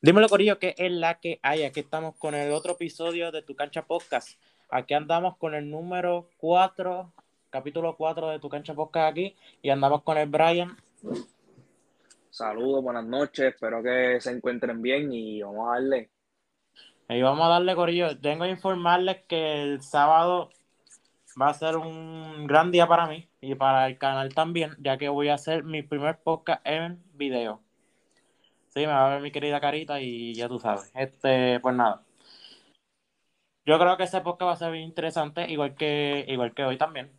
Dímelo, Corillo, que es la que hay. Aquí estamos con el otro episodio de Tu Cancha Podcast. Aquí andamos con el número 4, capítulo 4 de Tu Cancha Podcast aquí. Y andamos con el Brian. Saludos, buenas noches. Espero que se encuentren bien y vamos a darle. Y vamos a darle, Corillo. Tengo que informarles que el sábado va a ser un gran día para mí y para el canal también, ya que voy a hacer mi primer podcast en video. Sí, me va a ver mi querida carita y ya tú sabes. Este, pues nada. Yo creo que ese podcast va a ser bien interesante, igual que, igual que hoy también.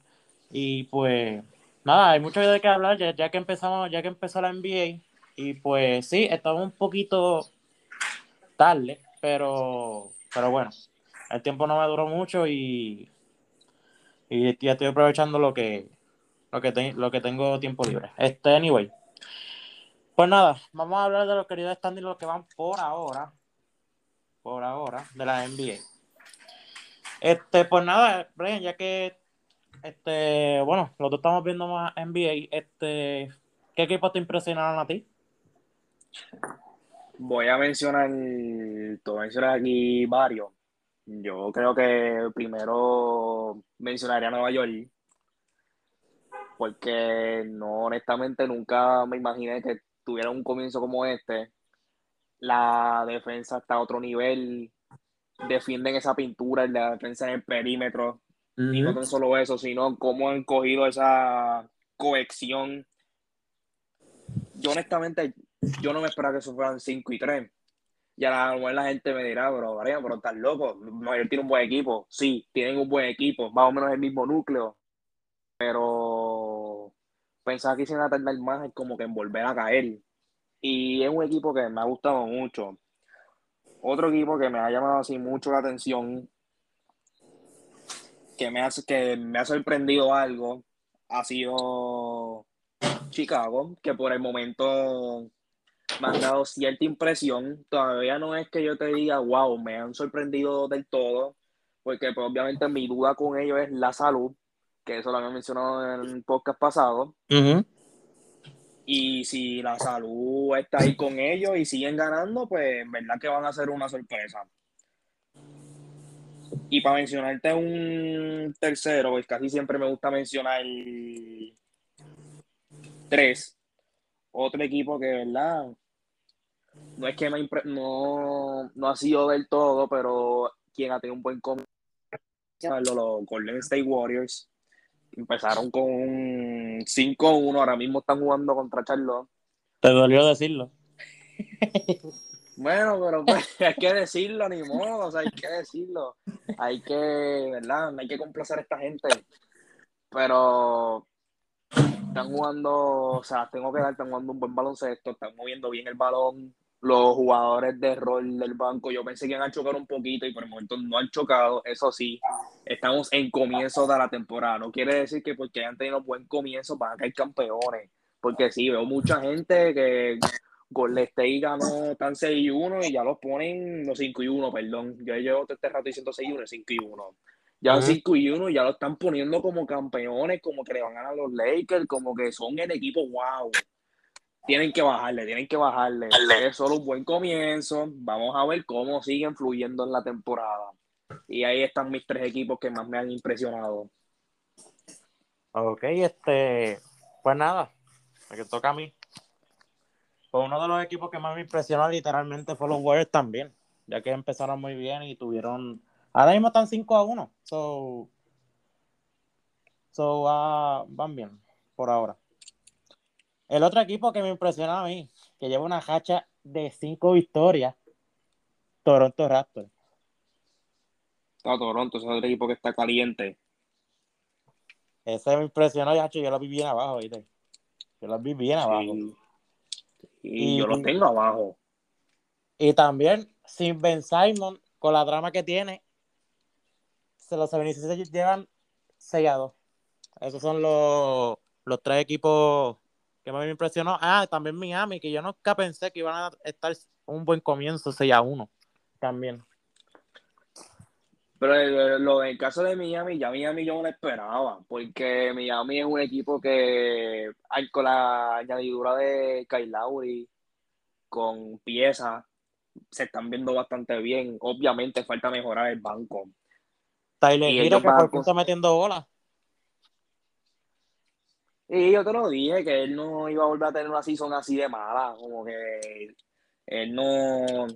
Y pues, nada, hay mucho de qué hablar, ya, que empezamos, ya que empezó la NBA. Y pues sí, estamos un poquito tarde, pero, pero bueno, el tiempo no me duró mucho y, y ya estoy aprovechando lo que, lo que tengo tiempo libre. Este, anyway. Pues nada, vamos a hablar de los queridos standings, los que van por ahora, por ahora, de la NBA. Este, pues nada, Brian, ya que, este, bueno, los dos estamos viendo más NBA, este, ¿qué equipos te impresionaron a ti? Voy a mencionar, te voy a mencionar aquí varios. Yo creo que primero mencionaría a Nueva York, porque no, honestamente nunca me imaginé que tuviera un comienzo como este. La defensa está a otro nivel, defienden esa pintura, la defensa en el perímetro. Y no tan solo eso, sino cómo han cogido esa cohesión. Yo honestamente, yo no me esperaba que eso fueran 5 y 3. Y a la, mejor la gente me dirá, pero Brian, pero estás loco. York tiene un buen equipo. Sí, tienen un buen equipo, más o menos el mismo núcleo. Pero pensaba que iban a tardar más como que en volver a caer. Y es un equipo que me ha gustado mucho. Otro equipo que me ha llamado así mucho la atención, que me ha, que me ha sorprendido algo, ha sido Chicago, que por el momento me han dado cierta impresión. Todavía no es que yo te diga, wow, me han sorprendido del todo, porque pues, obviamente mi duda con ellos es la salud, que eso lo había mencionado en el podcast pasado. Y si la salud está ahí con ellos y siguen ganando, pues en verdad que van a ser una sorpresa. Y para mencionarte un tercero, pues casi siempre me gusta mencionar tres. Otro equipo que, ¿verdad? No es que me impre- no, no ha sido del todo, pero quien ha tenido un buen comienzo, los Golden State Warriors. Empezaron con un 5-1, ahora mismo están jugando contra Charlotte. Te dolió decirlo. Bueno, pero pues, hay que decirlo, ni modo, o sea, hay que decirlo. Hay que, ¿verdad? Hay que complacer a esta gente. Pero están jugando, o sea, tengo que dar, están jugando un buen baloncesto, están moviendo bien el balón. Los jugadores de rol del banco, yo pensé que iban a chocar un poquito y por el momento no han chocado. Eso sí, estamos en comienzo de la temporada. No quiere decir que porque hayan tenido buen comienzo van a caer campeones. Porque sí, veo mucha gente que Golden State ganó tan 6 y 1 y ya los ponen los 5 y 1, perdón. Yo llevo todo este rato diciendo 6 y 1, 5 y 1. Ya Ujú. 5 y 1 y ya lo están poniendo como campeones, como que le van a ganar a los Lakers, como que son el equipo wow. Tienen que bajarle, tienen que bajarle. Es solo un buen comienzo. Vamos a ver cómo siguen fluyendo en la temporada. Y ahí están mis tres equipos que más me han impresionado. Ok, este, pues nada, me que toca a mí. Pues uno de los equipos que más me impresionó literalmente fue los Warriors también, ya que empezaron muy bien y tuvieron, ahora mismo están 5 a 1, so, so ah, van bien por ahora. El otro equipo que me impresionó a mí, que lleva una hacha de 5 victorias, Toronto Raptors. Está Toronto, ese es otro equipo que está caliente. Ese me impresionó, hacho, yo lo vi bien abajo, ¿viste? Yo lo vi bien abajo. Sí. Y, Y- yo los tengo abajo. Y también, sin Ben Simon, con la trama que tiene, se los 76 llevan 6 a 2. Esos son los, los tres equipos que me impresionó. Ah, también Miami, que yo nunca pensé que iban a estar un buen comienzo 6 a 1. También. Pero el, lo del caso de Miami, ya Miami yo no lo esperaba, porque Miami es un equipo que con la añadidura de Kyle Lowry, con piezas, se están viendo bastante bien. Obviamente falta mejorar el banco. Tyler Hero, que por está metiendo bola. Y yo te lo dije, que él no iba a volver a tener una season así de mala. Como que él no.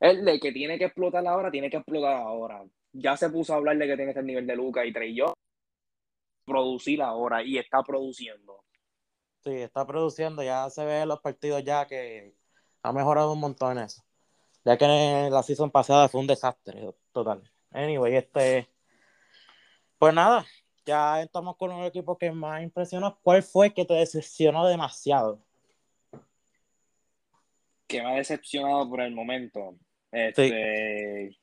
Él de que tiene que explotar ahora, tiene que explotar ahora. Ya se puso a hablar de que tiene el nivel de Lucas y Trey yo producir ahora y está produciendo. Sí, está produciendo, ya se ve en los partidos ya que ha mejorado un montón en eso. Ya que la season pasada fue un desastre total. Anyway, este. Pues nada, ya estamos con un equipo que más impresionó. ¿Cuál fue que te decepcionó demasiado? Que me ha decepcionado por el momento. Este,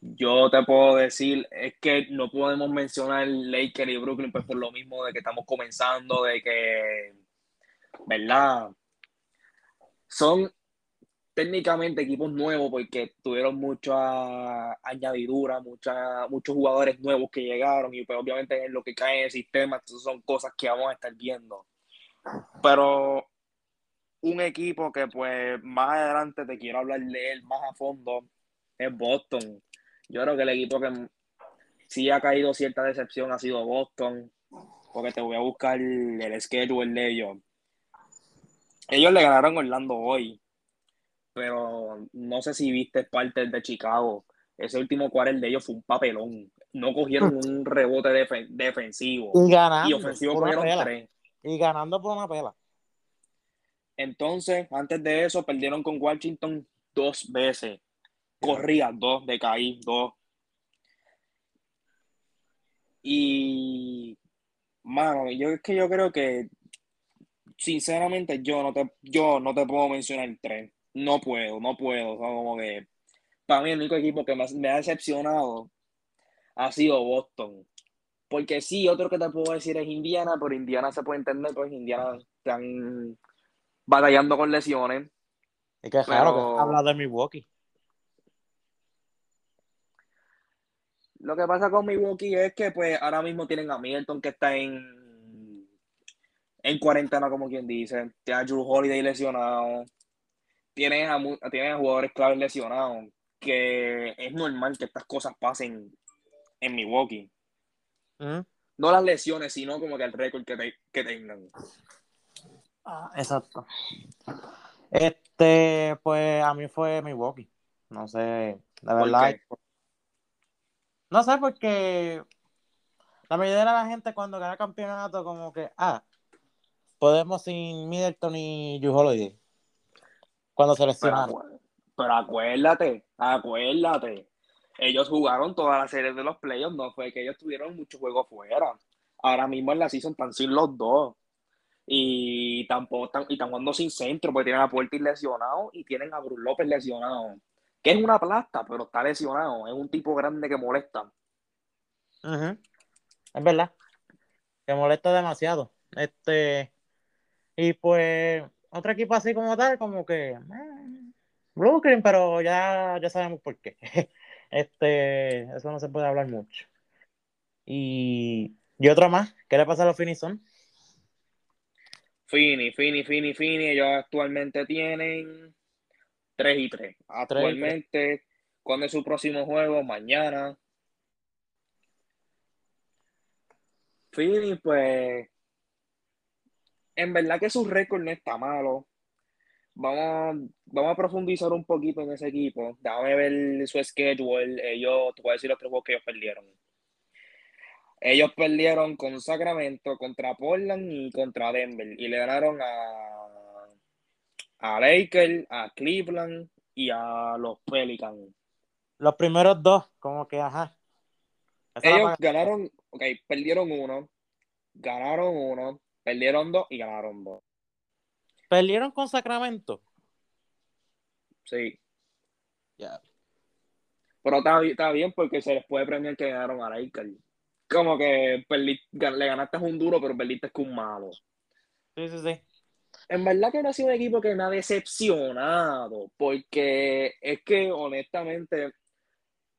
Yo te puedo decir, es que no podemos mencionar Lakers y Brooklyn pues por lo mismo de que estamos comenzando, de que, ¿verdad? Son técnicamente equipos nuevos porque tuvieron mucha añadidura, mucha, muchos jugadores nuevos que llegaron y pues obviamente en lo que cae en el sistema, son cosas que vamos a estar viendo. Pero un equipo que pues más adelante te quiero hablar de él más a fondo es Boston. Yo creo que el equipo que sí ha caído cierta decepción ha sido Boston, porque te voy a buscar el schedule de ellos. Ellos le ganaron Orlando hoy, pero no sé si viste parte de Chicago. Ese último cuartel de ellos fue un papelón. No cogieron un rebote defensivo. Y ganando. Y ofensivo cogieron tres. Y ganando por una pela. Entonces, antes de eso, perdieron con Washington dos veces. Corría dos, de caí dos. Y, mano, yo es que yo creo que, sinceramente, yo no te, yo no te puedo mencionar tres. No puedo, no puedo. como que, para mí, el único equipo que me ha decepcionado ha sido Boston. Porque sí, otro que te puedo decir es Indiana, pero Indiana se puede entender, pues Indiana están batallando con lesiones. Es que es raro que habla de Milwaukee. Lo que pasa con Milwaukee es que pues ahora mismo tienen a Milton que está en en cuarentena, como quien dice. Tiene a Drew Holiday lesionado. Tienen a, a jugadores claves lesionados. Que es normal que estas cosas pasen en Milwaukee. No las lesiones, sino como que el récord que, que tengan. Ah, exacto. Este, pues a mí fue Milwaukee. No sé, de verdad. No sé, porque la mayoría de la gente cuando gana campeonato, como que, ah, podemos sin Middleton y Drew Holiday. Cuando se lesionaron. Pero, acuérdate, acuérdate. Ellos jugaron toda la serie de los playoffs, no fue que ellos tuvieron muchos juegos fuera. Ahora mismo en la season están sin los dos y tampoco están, y están jugando sin centro, porque tienen a Puerto lesionado y tienen a Bruce López lesionado, que es una plasta, pero está lesionado, es un tipo grande que molesta. Es verdad, que molesta demasiado. Este, y pues, otro equipo así como tal, como que eh, Brooklyn, pero ya, ya sabemos por qué. Este, eso no se puede hablar mucho. Y, y otro más, ¿qué le pasa a los Finison? Fini, Fini, Fini, Fini, ellos actualmente tienen 3 y 3. Actualmente, ¿cuándo es su próximo juego? Mañana. Fini, pues, en verdad que su récord no está malo. Vamos, vamos a profundizar un poquito en ese equipo. Déjame ver su schedule. Ellos, te voy a decir los tres juegos que ellos perdieron. Ellos perdieron con Sacramento, contra Portland y contra Denver. Y le ganaron a, a Lakers, a Cleveland y a los Pelicans. Los primeros dos, como que ajá. Ellos ganaron, ok, perdieron uno, ganaron uno, perdieron dos y ganaron dos. ¿Perdieron con Sacramento? Sí. Ya. Pero está, está, bien porque se les puede premiar que ganaron a Lakers como que le ganaste un duro, pero perdiste con un malo. Sí, sí, sí. En verdad que no ha sido un equipo que me ha decepcionado, porque es que honestamente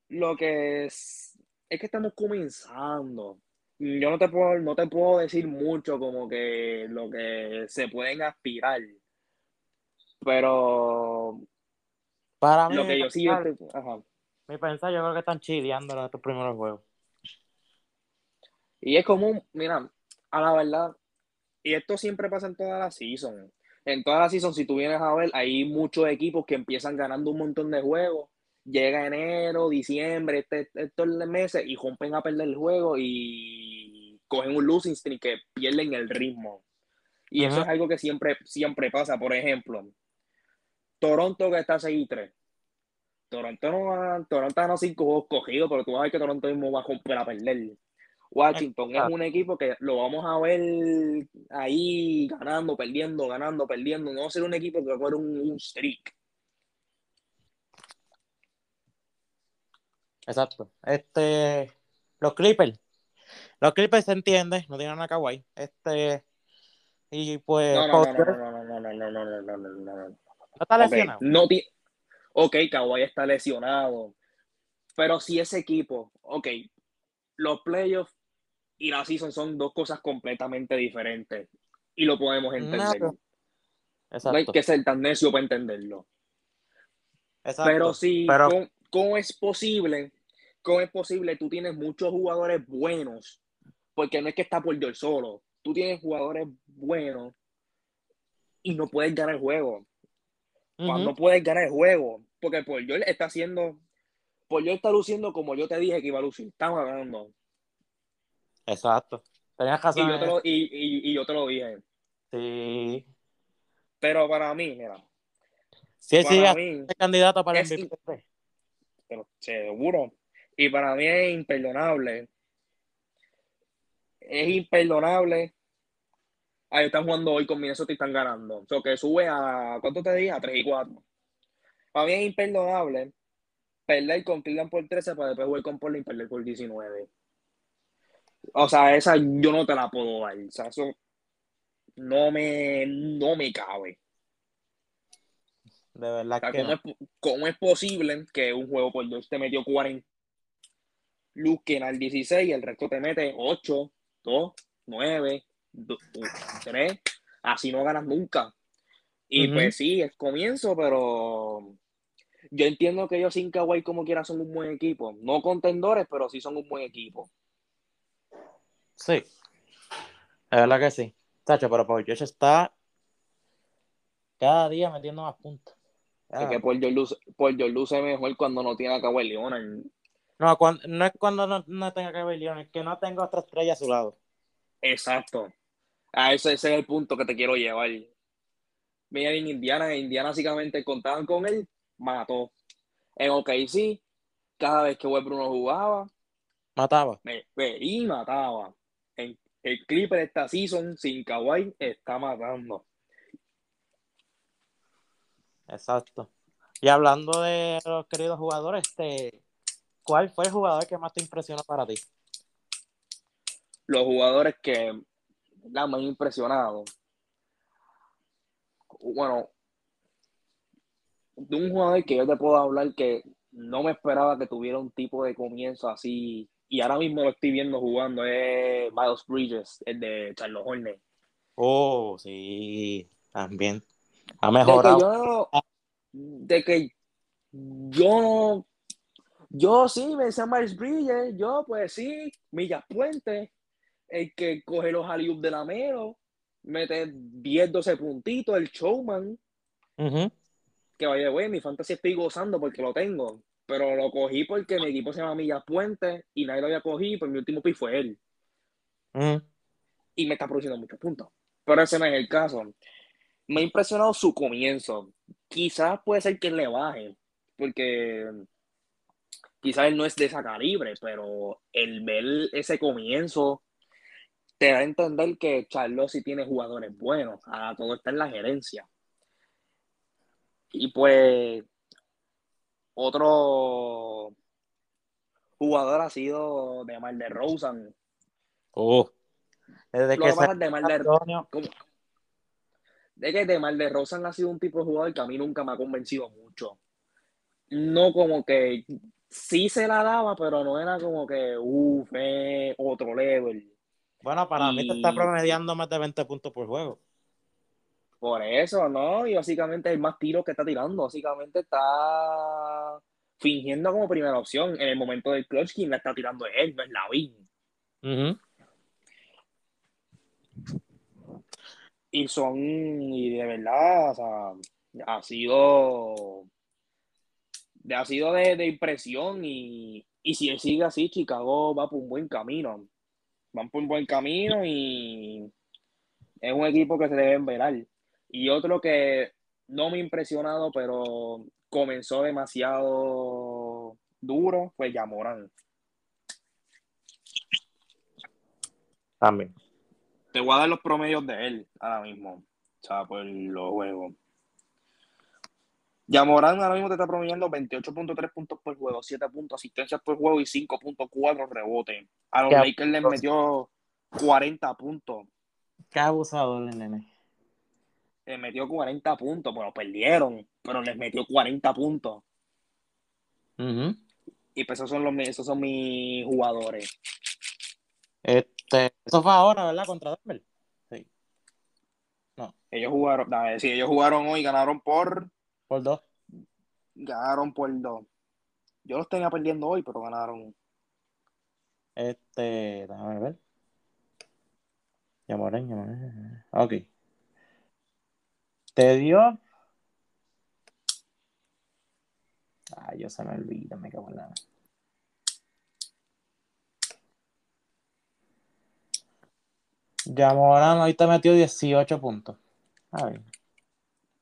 lo que es, es que estamos comenzando. Yo no te puedo, no te puedo decir mucho como que lo que se pueden aspirar. Pero Para mí, Lo que yo sí, este- ajá. mi pensar, yo creo que están chideando en estos primeros juegos. Y es como, mira, a la verdad, y esto siempre pasa en toda la season. En toda la season, si tú vienes a ver, hay muchos equipos que empiezan ganando un montón de juegos. Llega enero, diciembre, este, estos meses y rompen a perder el juego y cogen un losing streak que pierden el ritmo. Y eso es algo que siempre, siempre pasa. Por ejemplo, Toronto que está 6-3. Toronto no va, Toronto ganó cinco juegos cogidos, pero tú vas a ver que Toronto mismo va a romper a perder. Washington es un equipo que lo vamos a ver ahí ganando, perdiendo, ganando, perdiendo. No va a ser un equipo que va a coger un, un streak. Exacto. Este, los Clippers. Los Clippers se entiende, no tienen a Kawhi. Este, y pues, No, no, no, no, no, no, no, no, no, no, no, no, está lesionado. no ti- ok, Kawhi está lesionado. Pero si ese equipo, ok, los playoffs y la season son dos cosas completamente diferentes. Y lo podemos entender. No, No hay que ser tan necio para entenderlo. exacto. Pero sí, Pero- ¿cómo, cómo es posible? ¿Cómo es posible? Tú tienes muchos jugadores buenos, porque no es que está por George solo. Tú tienes jugadores buenos y no puedes ganar el juego. Cuando Ujú. puedes ganar el juego, porque por George está haciendo, por George está luciendo como yo te dije que iba a lucir. Estamos ganando. Exacto. Tenías Y razón. yo, en te lo, y, y- y yo te lo dije. Sí. Pero para mí, mira, Sí, sí, para es mí, candidato para el MVP. pero seguro. Y para mí es imperdonable. Es imperdonable. Ahí están jugando hoy con Minnesota y están ganando. O sea, que sube a, ¿cuánto te dije? A 3 y 4. Para mí es imperdonable perder con Cleveland por 13 para después jugar con Portland y perder por 19. O sea, esa yo no te la puedo dar. O sea, eso no me, no me cabe. De verdad O sea, que ¿cómo, no. es, cómo es posible que un juego por dos te metió 40? Luke al 16 y el resto te mete 8, 2, 9, 3. Así no ganas nunca. Y pues sí, es comienzo, pero yo entiendo que ellos sin Kawhi como quiera son un buen equipo. No contendores, pero sí son un buen equipo. Sí. De verdad que sí. Tacho, pero Paul George está cada día metiendo más puntos. Es que por George luce, por George luce mejor cuando no tiene a Kawhi Leonard. No, cuan- no es cuando no, no tenga que ver León, es que no tengo otra estrella a su lado. Exacto. A ese, ese es el punto que te quiero llevar. Mira, en Indiana, en Indiana básicamente contaban con él, mató. En OKC, cada vez que Westbrook no jugaba, Mataba. me, me- y mataba. En el Clipper esta season, sin Kawhi, está matando. Exacto. Y hablando de los queridos jugadores, este, ¿cuál fue el jugador que más te impresionó para ti? Los jugadores que la más impresionado. Bueno, de un jugador que yo te puedo hablar que no me esperaba que tuviera un tipo de comienzo así. Y ahora mismo lo estoy viendo jugando. Es Miles Bridges, el de Charlotte Hornets. Oh, sí, también. Ha De que mejorado. yo. De que yo. Yo sí me decía Miles Bridges. Yo, pues sí. Millas Puente. El que coge los alley de la mero. Mete 10, 12 puntitos. El showman. Que vaya, güey, mi fantasy estoy gozando porque lo tengo, pero lo cogí porque mi equipo se llama Millas Puente y nadie lo había cogido, pues mi último pick fue él. Ujú. Y me está produciendo muchos puntos. Pero ese no es el caso. Me ha impresionado su comienzo. Quizás puede ser que le baje, porque quizás él no es de esa calibre, pero el ver ese comienzo te da a entender que Charlotte sí tiene jugadores buenos. Ahora todo está en la gerencia. Y pues otro jugador ha sido de Mar de Rosen. Oh. Desde Lo que pasa de Mar de Antonio, como- de que de Mar de Rosen ha sido un tipo de jugador que a mí nunca me ha convencido mucho. No como que sí se la daba, pero no era como que uff, eh, otro level. Bueno, para mí te está promediando más de 20 puntos por juego. Por eso, ¿no? Y básicamente el más tiros que está tirando. Básicamente está fingiendo como primera opción. En el momento del clutch, quien la está tirando es él, no es Lavín. Ujú. Y son, y de verdad, o sea, ha sido, ha sido de, de impresión y, y si él sigue así, Chicago va por un buen camino. Van por un buen camino y es un equipo que se deben velar. Y otro que no me ha impresionado, pero comenzó demasiado duro, fue Yamoran. También. Te voy a dar los promedios de él ahora mismo. O sea, por los juegos. Yamorán ahora mismo te está promediando 28.3 puntos por juego, 7 puntos, asistencias por juego y 5.4 rebotes. A los Lakers les metió 40 puntos. Qué abusador el nene. Les metió 40 puntos. Bueno, perdieron, pero les metió 40 puntos. Ujú. Y pues esos son, los, esos son mis jugadores. Este, eso fue ahora, ¿verdad? Contra Denver. Sí. Ellos jugaron, ver, sí, ellos jugaron hoy, ganaron por, Por dos. ganaron por dos. Yo los tenía perdiendo hoy, pero ganaron. Este, déjame ver. Yamoran, Yamoran. Ok. Te dio. Ay, yo se me olvida, me cago en la. Yamoran hoy te metió 18 puntos. A ver.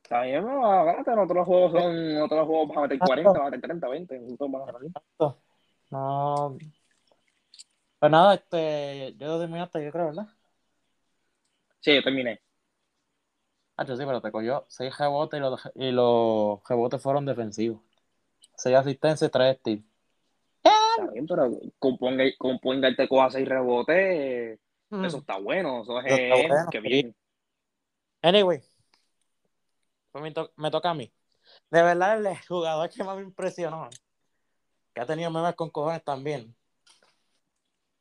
Está bien, no, agállate, en otros juegos son, en otros juegos vas a meter 40, vas a meter 30, 20. nosotros vamos a ganar. No. Pues nada, este. Yo terminaste, yo creo, ¿verdad? Sí, yo terminé. Ah, yo sí, pero te cogió 6 rebotes y los, y los rebotes fueron defensivos. 6 asistencias y 3 steals. Está bien, pero con Ponga- con Ponga te coja 6 rebotes, Mm. eso está bueno. Eso es está bueno, que sí. bien. Anyway, pues me, to- me toca a mí. De verdad, el jugador que más me impresionó, que ha tenido memes con cojones también,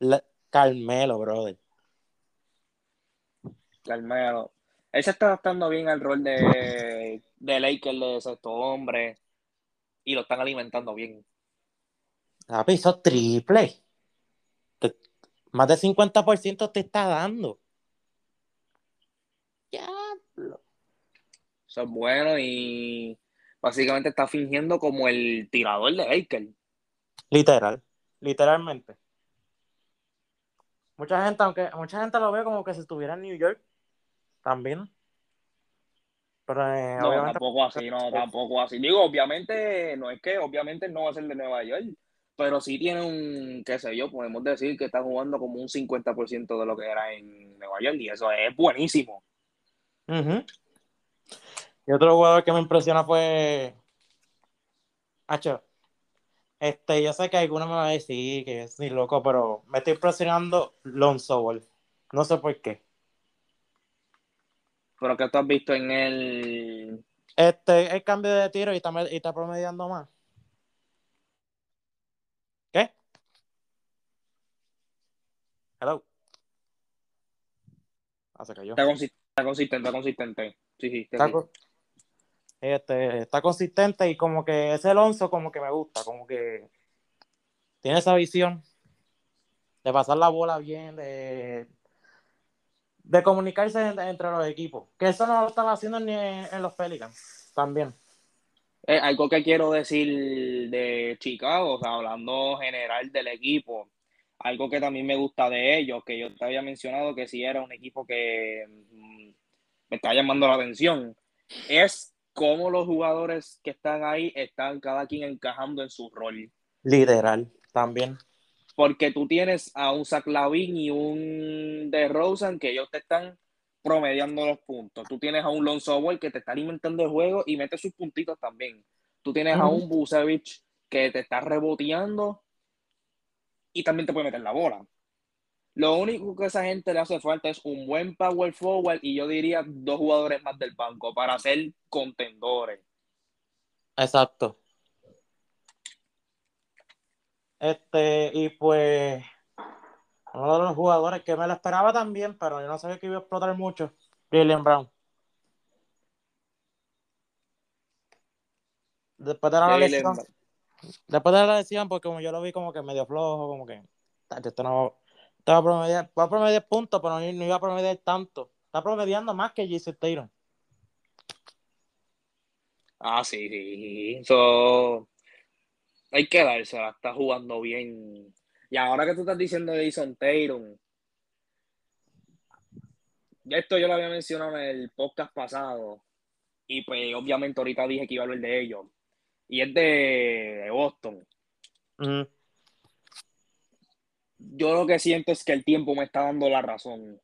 La- Carmelo, brother. Carmelo. Él se está adaptando bien al rol de, de Lakers de sexto hombre y lo están alimentando bien. Papi, hizo triple. Te- más del 50% te está dando. Diablo. Eso es bueno y básicamente está fingiendo como el tirador de Lakers. Literal, literalmente. Mucha gente, aunque mucha gente lo ve como que si estuviera en New York, también. Pero eh, No, obviamente tampoco así, no, tampoco así. Digo, obviamente, no es que, obviamente no va a ser de Nueva York, pero sí tiene un, qué sé yo, podemos decir que está jugando como un 50% de lo que era en Nueva York y eso es buenísimo. Ujú. Y otro jugador que me impresiona fue. Hacho. Este, yo sé que alguno me va a decir que es ni loco, pero me estoy impresionando Lonzo Ball. No sé por qué. Pero que tú has visto en el, Este, el cambio de tiro y está, y está promediando más. ¿Qué? Hello. Ah, se cayó. está, consi- está consistente, está consistente. Sí, sí, Está, sí. co- este, está consistente y como que ese Alonso como que me gusta, como que tiene esa visión de pasar la bola bien, de, de comunicarse en- entre los equipos. Que eso no lo estaba haciendo ni en, los Pelicans también. Eh, algo que quiero decir de Chicago, o sea, hablando general del equipo, algo que también me gusta de ellos, que yo te había mencionado que sí era un equipo que mm, me está llamando la atención, es cómo los jugadores que están ahí están cada quien encajando en su rol. Literal, también. Porque tú tienes a un Zach Lavin y un DeRozan que ellos te están promediando los puntos. Tú tienes a un Lonzo Ball que te está alimentando el juego y mete sus puntitos también. Tú tienes a un Busevich que te está reboteando y también te puede meter la bola. Lo único que a esa gente le hace falta es un buen power forward y yo diría dos jugadores más del banco para ser contendores. Exacto. Este, y pues, uno de los jugadores que me lo esperaba también, pero yo no sabía que iba a explotar mucho, Jalen Brown. Después de la Jaylen lesión, después de la lesión, porque como yo lo vi como que medio flojo, como que, esto no, esto va a promediar, va a promediar puntos, pero no, no iba a promediar tanto. Está promediando más que Jason Taylor. Ah, sí, sí. So, hay que dársela, está jugando bien. Y ahora que tú estás diciendo de Jason Tatum, ya esto yo lo había mencionado en el podcast pasado. Y pues obviamente ahorita dije que iba a hablar de ellos. Y es de, Boston. Ujú. Yo lo que siento es que el tiempo me está dando la razón.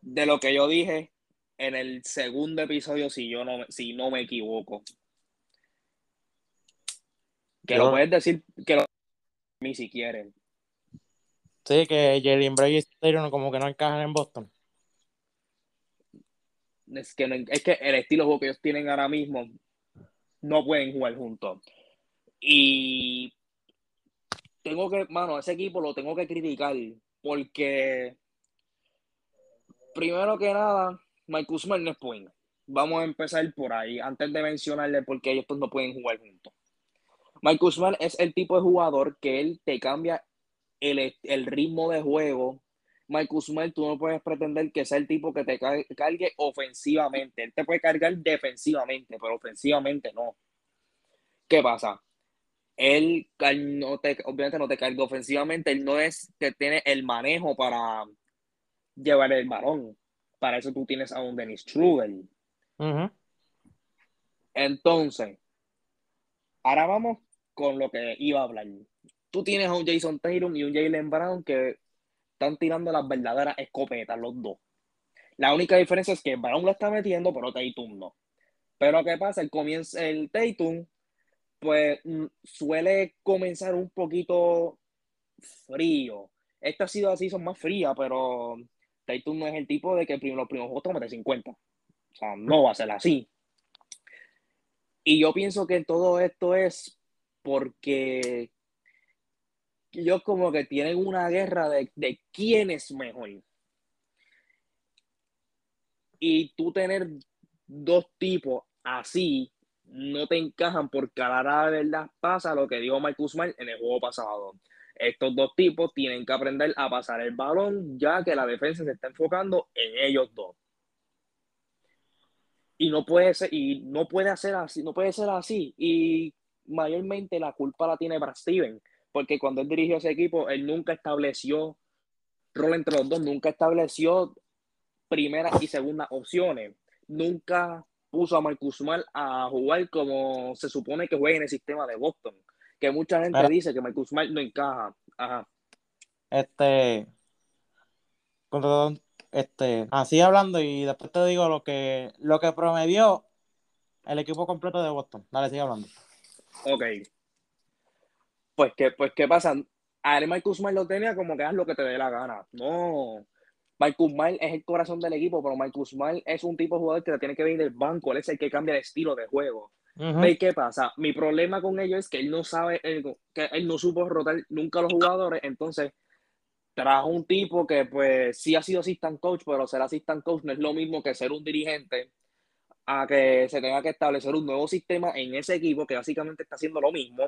De lo que yo dije en el segundo episodio, si yo no, me- si no me equivoco. Que Yo- lo puedes decir, que lo mí si quieren. Sí, que Jalen Brown y Taylor como que no encajan en Boston. Es que, no- es que el estilo de juego que ellos tienen ahora mismo no pueden jugar juntos. Y tengo que, mano, ese equipo lo tengo que criticar porque, primero que nada, Mike Usman no es point. Vamos a empezar por ahí, antes de mencionarle por qué ellos no pueden jugar juntos. Mike Usman es el tipo de jugador que él te cambia el, el ritmo de juego. Mike Usman, tú no puedes pretender que sea el tipo que te car- cargue ofensivamente. Él te puede cargar defensivamente, pero ofensivamente no. ¿Qué pasa? Él no te, obviamente no te carga ofensivamente, él no es que tiene el manejo para llevar el balón. Para eso tú tienes a un Dennis Strudel. Ujú. Entonces, ahora vamos con lo que iba a hablar. Tú tienes a un Jason Tatum y un Jalen Brown que están tirando las verdaderas escopetas, los dos. La única diferencia es que Brown lo está metiendo, pero Tatum no. Pero ¿qué pasa? El, comienzo, el Tatum, pues mm, suele comenzar un poquito frío. Esta ha sido así, son más frías, pero Tatum no es el tipo de que los primeros juegos te mete 50. O sea, no va a ser así. Y yo pienso que todo esto es porque ellos como que tienen una guerra de, de quién es mejor. Y tú tener dos tipos así no te encajan porque a la de verdad pasa lo que dijo Mike Usman en el juego pasado. Estos dos tipos tienen que aprender a pasar el balón ya que la defensa se está enfocando en ellos dos. Y no puede ser, y no puede hacer así, no puede ser así. Y mayormente la culpa la tiene Brad Steven, porque cuando él dirigió ese equipo, él nunca estableció rol entre los dos, nunca estableció primeras y segundas opciones. Nunca puso a Marcus Smart a jugar como se supone que juega en el sistema de Boston. Que mucha gente Pero- dice que Marcus Smart no encaja. Ajá. Este. Este. Así hablando y después te digo lo que, lo que promedió el equipo completo de Boston. Dale, sigue hablando. Ok. Pues que, pues qué pasa. A él Marcus Smart lo tenía como que haz lo que te dé la gana. No. Marcus Smart es el corazón del equipo, pero Marcus Smart es un tipo de jugador que te tiene que venir del banco. Él es el que cambia el estilo de juego. ¿Ve qué pasa? Mi problema con ello es que él no sabe, él- que él no supo rotar nunca a los jugadores, entonces trajo un tipo que pues sí ha sido assistant coach, pero ser assistant coach no es lo mismo que ser un dirigente, a que se tenga que establecer un nuevo sistema en ese equipo que básicamente está haciendo lo mismo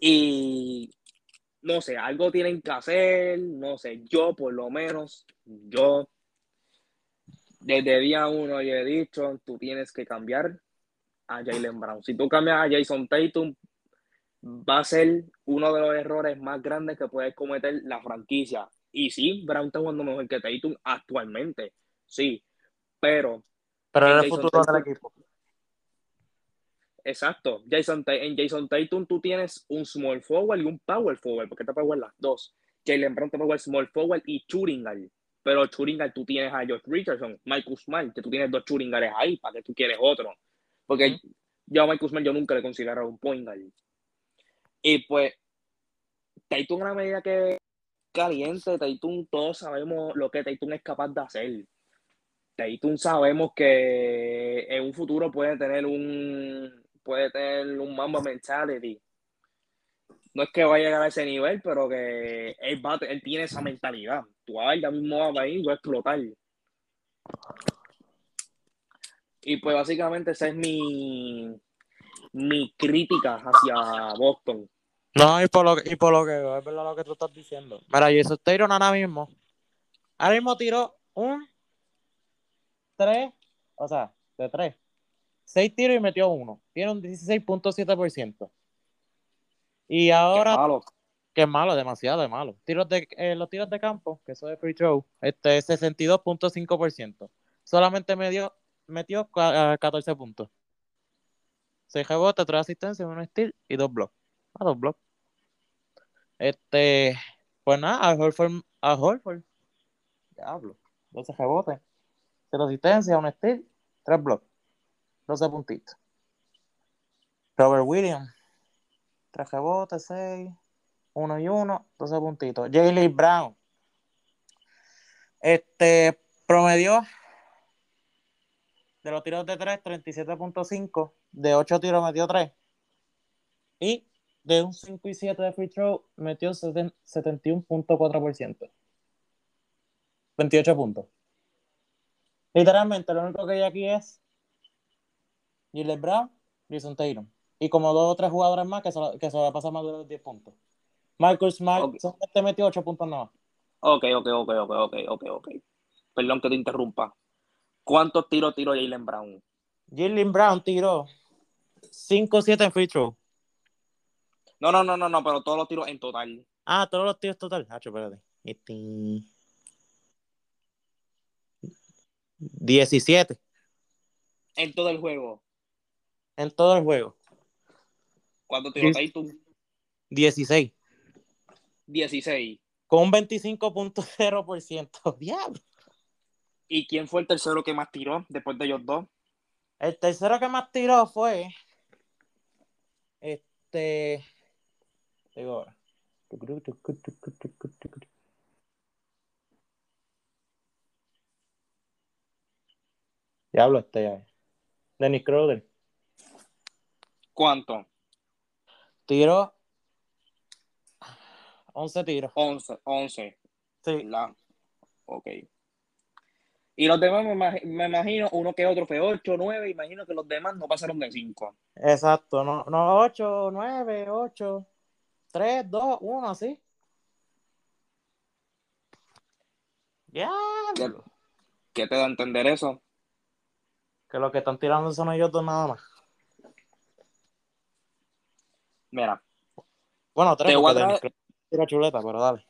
y no sé, algo tienen que hacer, no sé, yo por lo menos, yo desde día uno yo he dicho, tú tienes que cambiar a Jalen Brown. Si tú cambias a Jason Tatum, va a ser uno de los errores más grandes que puede cometer la franquicia. Y sí, Brown está jugando mejor que Tatum actualmente, sí, pero Pero en el futuro del equipo. Exacto. Jason, en Jason Tatum tú tienes un small forward y un power forward, porque te jugar las dos. Jalen Brown te jugar small forward y guard. Pero guard tú tienes a Josh Richardson, Michael Smart, que tú tienes dos guards ahí, ¿para que tú quieres otro? Porque yo a Michael Smart yo nunca le considero un point guard. Y pues, Tatum a una medida que caliente, Tatum todos sabemos lo que Tatum es capaz de hacer. Tatum sabemos que en un futuro puede tener un puede tener un Mamba mentality. No es que vaya a llegar a ese nivel, pero que él, va, él tiene esa mentalidad. Tú a ver, ya mismo va a ir, va a explotar. Y pues básicamente esa es mi, mi crítica hacia Boston. No, y por lo que, y por lo que es verdad lo que tú estás diciendo. Mira, Jason Taylor ahora mismo. Ahora mismo tiró un 3, o sea, de 3. 6 tiros y metió uno. Tiene un 16.7%. Y ahora. Qué malo. Es malo, demasiado malo. Tiros de, eh, los tiros de campo, que eso es free throw, este es 62.5%. Solamente metió, metió ca- ah, 14 puntos. 6 rebotes, 3 asistencias, 1 steal y 2 blocks. Ah, 2 blocks. Este, pues nada, a Horford, a Horford. Diablo. 12 rebotes, 0 asistencias, 1 steal, 3 blocks. 12 puntitos. Robert Williams. 3 rebotes, 6. 1 y 1, 12 puntitos. Jaylee Brown. Este promedió de los tiros de 3, 37.5. De 8 tiros metió 3. Y de un 5 y 7 de free throw metió 70 71.4%. 28 puntos. Literalmente, lo único que hay aquí es Gilles Brown, Jason Taylor. Y como dos o tres jugadores más que se, que se va a pasar más de los 10 puntos. Michael Smart Ok. solamente metió 8 puntos nada. Ok, ok, ok, ok, ok, ok, ok. Perdón que te interrumpa. ¿Cuántos tiros tiró Jalen Brown? Jalen Brown tiró 5-7 en free throw. No, no, no, no, no, pero todos los tiros en total. Ah, todos los tiros total. Ah, espérate. Este... 17 En todo el juego. En todo el juego. ¿Cuántos tiró Diez. Tatum? 16. 16. Con un 25.0%. Diablo. ¿Y quién fue el tercero que más tiró después de ellos dos? El tercero que más tiró fue. Este. Digo ahora. Diablo, este ya. Dennis Crowder. ¿Cuánto? Tiró 11 tiros. 11. 11. Sí. ¿verdad? Ok. Y los demás, me, imag- me imagino, uno que otro fue 8, 9, imagino que los demás no pasaron de 5. Exacto. No, no 8, 9, 8, 3, 2, 1, así. Diablo. ¿Qué te da a entender eso? Que los que están tirando son ellos dos nada más. Mira, Bueno, tres Te voy a traer- chuleta, pero dale.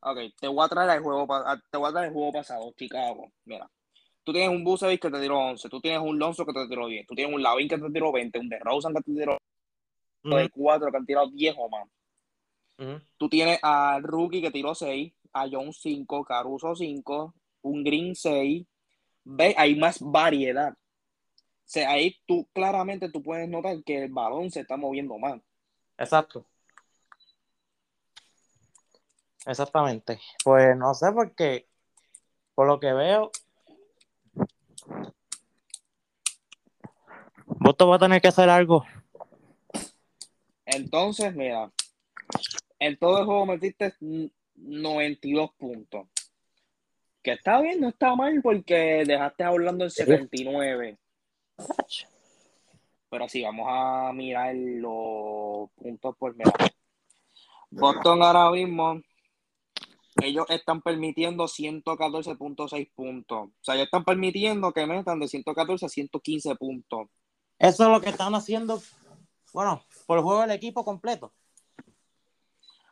ok, te voy a traer el juego, pa- a- te voy a traer el juego pasado, Chicago. Mira, tú tienes un Bucevic que te tiró 11, tú tienes un Lonzo que te tiró 10, tú tienes un Lavin que te tiró 20, un DeRozan que te tiró de 4 que han tirado 10 o más. Ujú. Tú tienes a Rookie que tiró 6, a Jones 5, Caruso 5, un Green 6. Ve, hay más variedad. O sea, ahí tú claramente tú puedes notar que el balón se está moviendo más. Exacto. Exactamente. Pues no sé por qué. Por lo que veo. Voto va a tener que hacer algo. Entonces, mira, en todo el juego metiste n- 92 puntos. Que está bien, no está mal porque dejaste hablando en 79. Pero sí, vamos a mirar los puntos por mira. Boston ahora mismo, ellos están permitiendo 114.6 puntos. O sea, ellos están permitiendo que metan de 114 a 115 puntos. Eso es lo que están haciendo. Bueno, por el juego del equipo completo.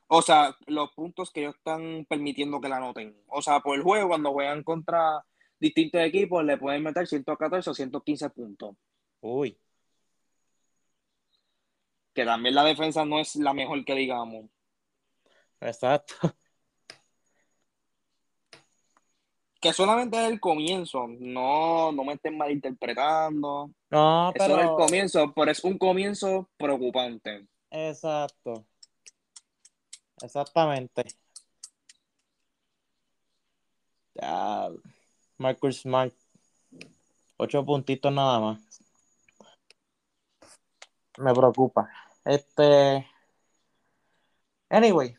O sea, los puntos que ellos están permitiendo que la anoten. O sea, por el juego, cuando juegan contra distintos equipos, le pueden meter 114 o 115 puntos. Uy. Que también la defensa no es la mejor que digamos. Exacto. Que solamente es el comienzo. No, no me estén malinterpretando. No, Eso es el pero. comienzo, pero es un comienzo preocupante. Exacto. Exactamente. Ya. Michael Smart. Ocho puntitos nada más. Me preocupa. Este. Anyway.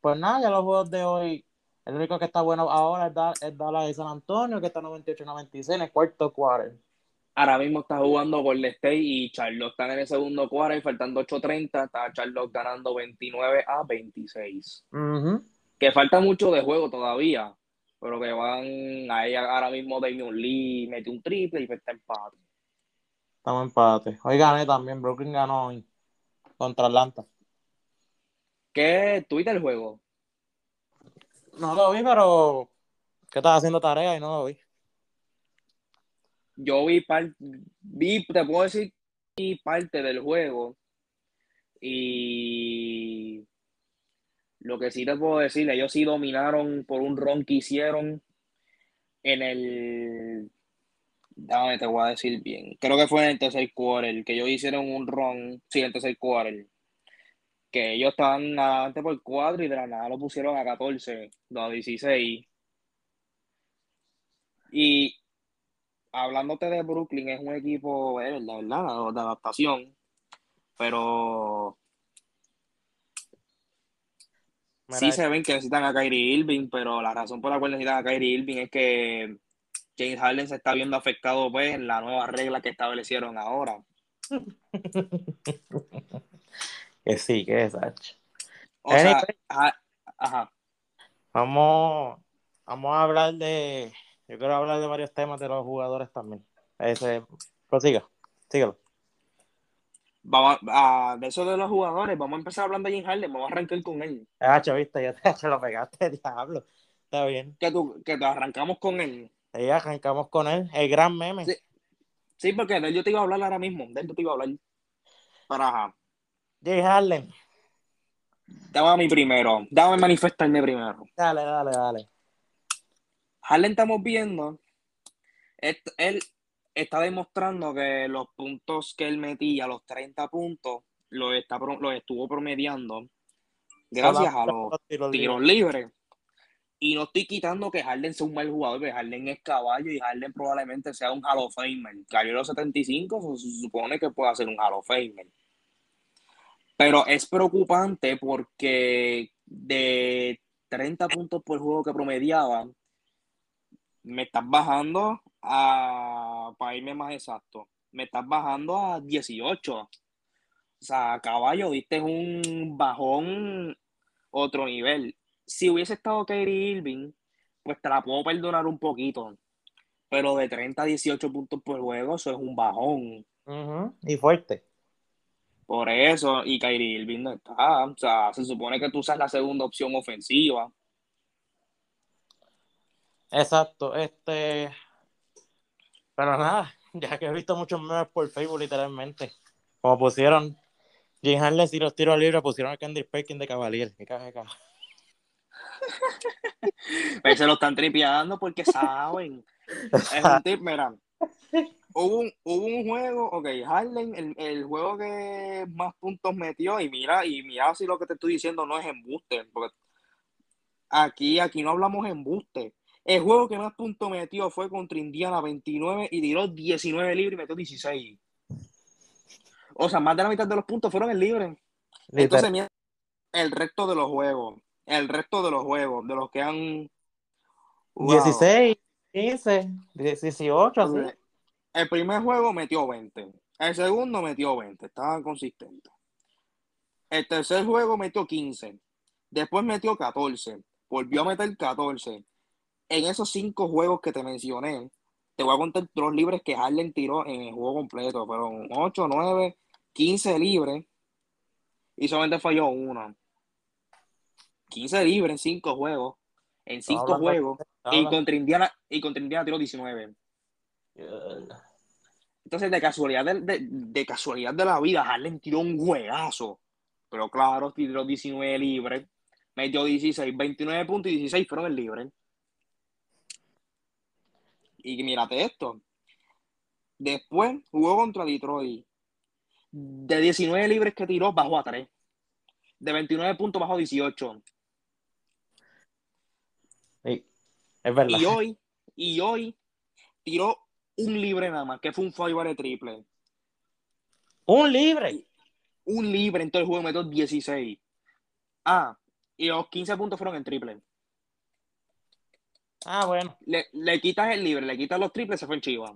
Pues nada, ya los juegos de hoy El único que está bueno ahora es, Da- es Dallas de San Antonio, que está 98-96 en el cuarto quarter. Ahora mismo está jugando Golden State y Charlotte están en el segundo cuarto y faltando 8.30, está Charlotte ganando 29 a 26. Ujú. Que falta mucho de juego todavía, pero que van ahí ahora mismo Damian Lee mete un triple y pues está empate. Estamos empate. Hoy gané también, Brooklyn ganó hoy contra Atlanta. ¿Qué tuviste el juego? No lo vi, pero que estaba haciendo tarea y no lo vi. Yo vi, par- vi, te puedo decir, vi parte del juego y lo que sí te puedo decir, ellos sí dominaron por un ron que hicieron en el, déjame te voy a decir bien, creo que fue en el tercer quarter, que ellos hicieron un ron, sí, en el tercer quarter, que ellos estaban adelante por cuatro y de la nada lo pusieron a 14, no, a 16. Y hablándote de Brooklyn, es un equipo, eh, verdad, de adaptación, pero Mira, sí se ven que necesitan a Kyrie Irving, pero la razón por la cual necesitan a Kyrie Irving es que James Harden se está viendo afectado pues, en la nueva regla que establecieron ahora. que sí, que es Sach. O sea, Anyway. ajá, ajá. Vamos, vamos a hablar de. Yo quiero hablar de varios temas de los jugadores también. Ese, prosiga, síguelo. Vamos a, de eso de los jugadores, vamos a empezar hablando de James Harden, vamos a arrancar con él. Hacho, viste, ya te lo pegaste, diablo. Está bien. Que, tú, que te arrancamos con él. Ahí arrancamos con él, el gran meme. Sí. Sí, porque de él yo te iba a hablar ahora mismo, de él yo te iba a hablar. Ajá, Jay Harden. dame a mí primero, dame manifestarme primero. Dale, dale, dale. Harden estamos viendo, él está demostrando que los puntos que él metía, los 30 puntos, los, está, los estuvo promediando gracias a los tiros libres. libres. Y no estoy quitando que Harden sea un mal jugador, porque Harden es caballo y Harden probablemente sea un Hall of Famer. Cayó los 75, se, se supone que puede ser un Hall of Famer. Pero es preocupante porque de 30 puntos por juego que promediaba, me estás bajando a, para irme más exacto, me estás bajando a 18. O sea, caballo, diste un bajón otro nivel. Si hubiese estado Kyrie Irving, pues te la puedo perdonar un poquito. Pero de 30 a 18 puntos por juego, eso es un bajón. Y fuerte. Por eso, y Kyrie Irving no está. O sea, se supone que tú usas la segunda opción ofensiva. Exacto, este. Pero nada, ya que he visto muchos memes por Facebook, literalmente. Como pusieron Jim Harden y los tiros libres, pusieron a Candy Perkins de Cavalier. Qué caja, caja. Se lo están tripeando porque saben. Es un tip, mira. Hubo un, hubo un juego, ok, Harden, el, el juego que más puntos metió, y mira, y mira si lo que te estoy diciendo no es embuste, porque aquí, aquí no hablamos embuste. El juego que más puntos metió fue contra Indiana 29 y tiró 19 libres y metió 16. O sea, más de la mitad de los puntos fueron en libre. Entonces, el resto de los juegos, el resto de los juegos, de los que han jugado. 16, 15, 18, así. El primer juego metió 20. El segundo metió 20. Estaban consistentes. El tercer juego metió 15. Después metió 14. Volvió a meter 14. En esos cinco juegos que te mencioné, te voy a contar los libres que Harden tiró en el juego completo. Fueron 8, 9, 15 libres. Y solamente falló uno. 15 libres en 5 juegos. En 5 hablando- juegos. Y contra Indiana, y contra Indiana tiró 19. Entonces, de casualidad de, de- de casualidad de la vida, Harden tiró un juegazo. Pero claro, tiró 19 libres, metió 16, 29 puntos y 16 fueron el libre. Y mírate esto. Después jugó contra Detroit. De 19 libres que tiró, bajó a 3. De 29 puntos, bajó a 18. Sí, es verdad. Y hoy, y hoy tiró un libre nada más, que fue un five de triple. Un libre. un libre en todo el juego, metió 16. Ah, y los 15 puntos fueron en triple. Ah, bueno. Le, le quitas el libre, le quitas los triples, se fue en Chivas.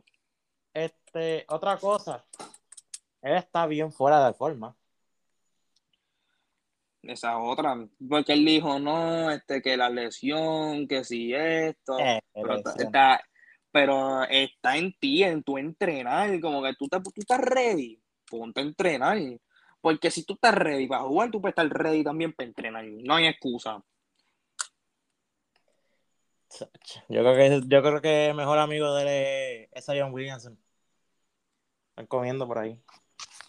Este, otra cosa. Él está bien fuera de forma. Esa otra. Porque él dijo, no, este, que la lesión, que si esto. Eh, pero, está, pero está en ti, en tu entrenar. Como que tú, te, tú estás ready. Ponte a entrenar. Porque si tú estás ready para jugar, tú puedes estar ready también para entrenar. No hay excusa. Yo creo que yo creo que el mejor amigo de él es Zion Williamson. Están comiendo por ahí.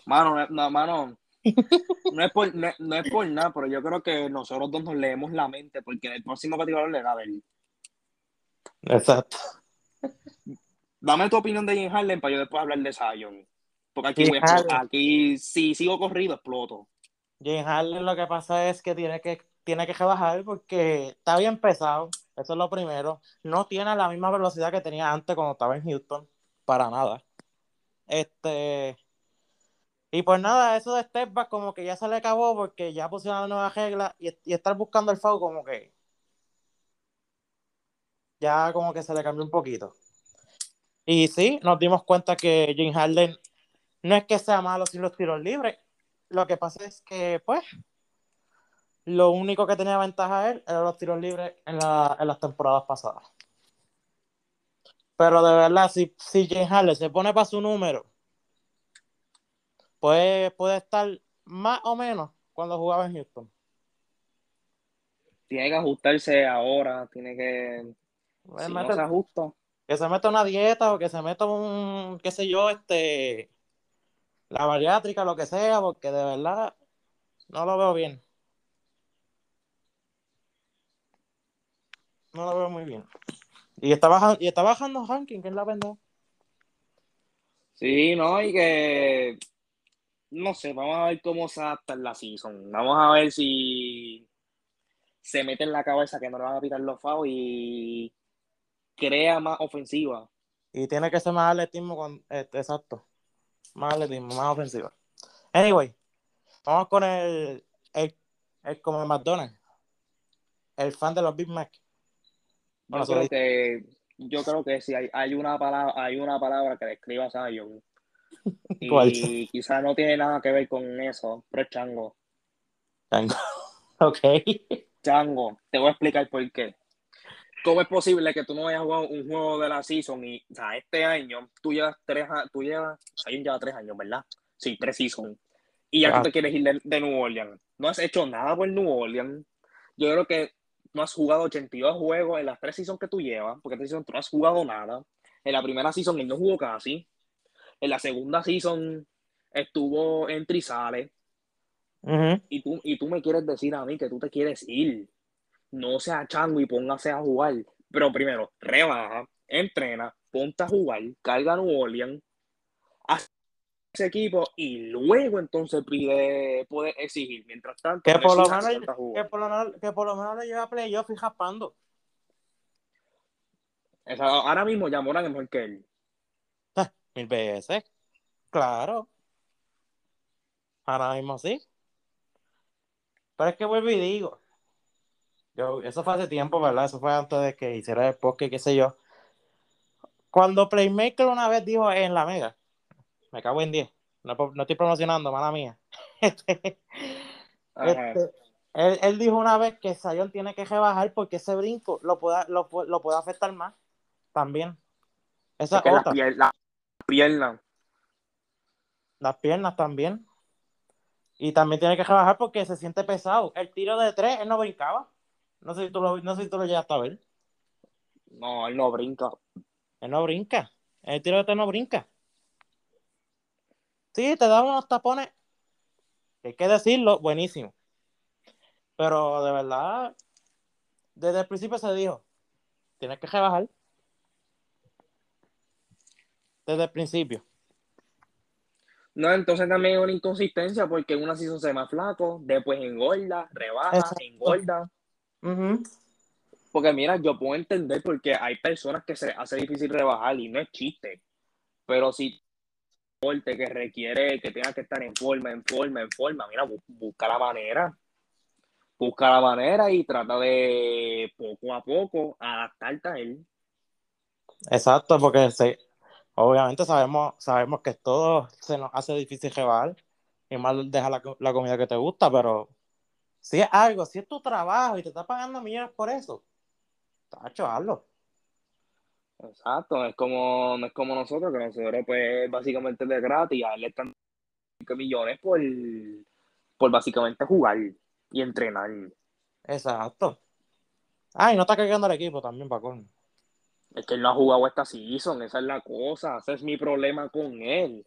Mano, no, no, mano. No es, por, no, no es por nada, pero yo creo que nosotros dos nos leemos la mente, porque el próximo capítulo le da él. Exacto. Dame tu opinión de Jim Harden para yo después hablar de Zion. Porque aquí, Jim voy a aquí si sigo corrido, exploto. James Harden lo que pasa es que tiene que tiene que rebajar porque está bien pesado. Eso es lo primero. No tiene la misma velocidad que tenía antes cuando estaba en Houston. Para nada. Este. Y pues nada, eso de step back como que ya se le acabó porque ya pusieron la nueva regla y, y estar buscando el foul como que ya como que se le cambió un poquito. Y sí, nos dimos cuenta que James Harden no es que sea malo sin los tiros libres. Lo que pasa es que, pues, lo único que tenía ventaja él eran los tiros libres en, la, en las temporadas pasadas. Pero de verdad, si, si James Harden se pone para su número, puede, puede estar más o menos cuando jugaba en Houston. Tiene que ajustarse ahora, tiene que. Puede Si no meter- se ajusta. que se meta una dieta o que se meta un, qué sé yo, este, la bariátrica, lo que sea, porque de verdad no lo veo bien. No lo veo muy bien. Y está bajando, y está bajando ranking, que es la pendeja. Sí, no, y que. No sé, vamos a ver cómo se adapta en la season. Vamos a ver si se mete en la cabeza que no le van a pitar los fouls y crea más ofensiva. Y tiene que ser más atletismo con, este, exacto. Más atletismo, más ofensiva. Anyway, vamos con el, el, el como el McDonald's. El fan de los Big Mac. Bueno, Yo creo que, yo creo que sí, hay, hay una palabra, hay una palabra que describa a Zion. ¿Cuál? Y quizás no tiene nada que ver con eso, pero es chango. Tengo. ok. Chango, te voy a explicar por qué. ¿Cómo es posible que tú no hayas jugado un juego de la season y, o sea, este año tú llevas tres, tú llevas, Zion lleva tres años, ¿verdad? Sí, tres seasons. Y ya Ah. tú te quieres ir de, de New Orleans. No has hecho nada por New Orleans. Yo creo que no has jugado 82 juegos en las tres seasons que tú llevas, porque esta season tú no has jugado nada. En la primera season él no jugó casi. En la segunda season estuvo en Trizales. Ujú. Y tú, y tú me quieres decir a mí que tú te quieres ir. No sea chango y póngase a jugar. Pero primero, rebaja, entrena, ponte a jugar, carga a New Orleans, ese equipo y luego entonces pide, puede exigir. Mientras tanto, Que por, lo menos, que, por lo menos, que por lo menos le lleva a playoff y jaspando. O sea, ahora mismo ya Morán es mejor que él. Mil veces. Claro. Ahora mismo sí. Pero es que vuelvo y digo. Yo, eso fue hace tiempo, ¿verdad? Eso fue antes de que hiciera el podcast, qué sé yo. Cuando Playmaker una vez dijo en la mega, me cago en 10. No, no estoy promocionando, mala mía. Este, este, él, él dijo una vez que Zion tiene que rebajar porque ese brinco lo puede, lo, lo puede afectar más. También. Esa Es que la otra. pierna, la pierna. las piernas también. Y también tiene que rebajar porque se siente pesado. El tiro de tres, él no brincaba. No sé si tú lo, no sé si tú lo llegaste a ver. No, él no brinca. Él no brinca. El tiro de tres no brinca. Sí, te da unos tapones. Hay que decirlo, buenísimo. Pero de verdad, desde el principio se dijo, tienes que rebajar. Desde el principio. No, entonces también es una inconsistencia porque en una season se ve más flaco, después engorda, rebaja, Exacto. engorda. Ujú. Porque mira, yo puedo entender porque hay personas que se hace difícil rebajar y no es chiste. Pero si deporte que requiere que tenga que estar en forma, en forma, en forma, mira, bu- busca la manera. busca la manera y trata de poco a poco adaptarte a él. Exacto, porque sí, obviamente sabemos, sabemos que todo se nos hace difícil llevar y más deja la, comida que te gusta, pero si es algo, si es tu trabajo y te está pagando millones por eso, tacho, hazlo. Exacto, es como, no es como nosotros, que nosotros pues básicamente de gratis, a él le están millones por, por básicamente jugar y entrenar. Exacto. Ah, y no está cargando el equipo también, Pacón. Es que él no ha jugado esta season, esa es la cosa, ese es mi problema con él.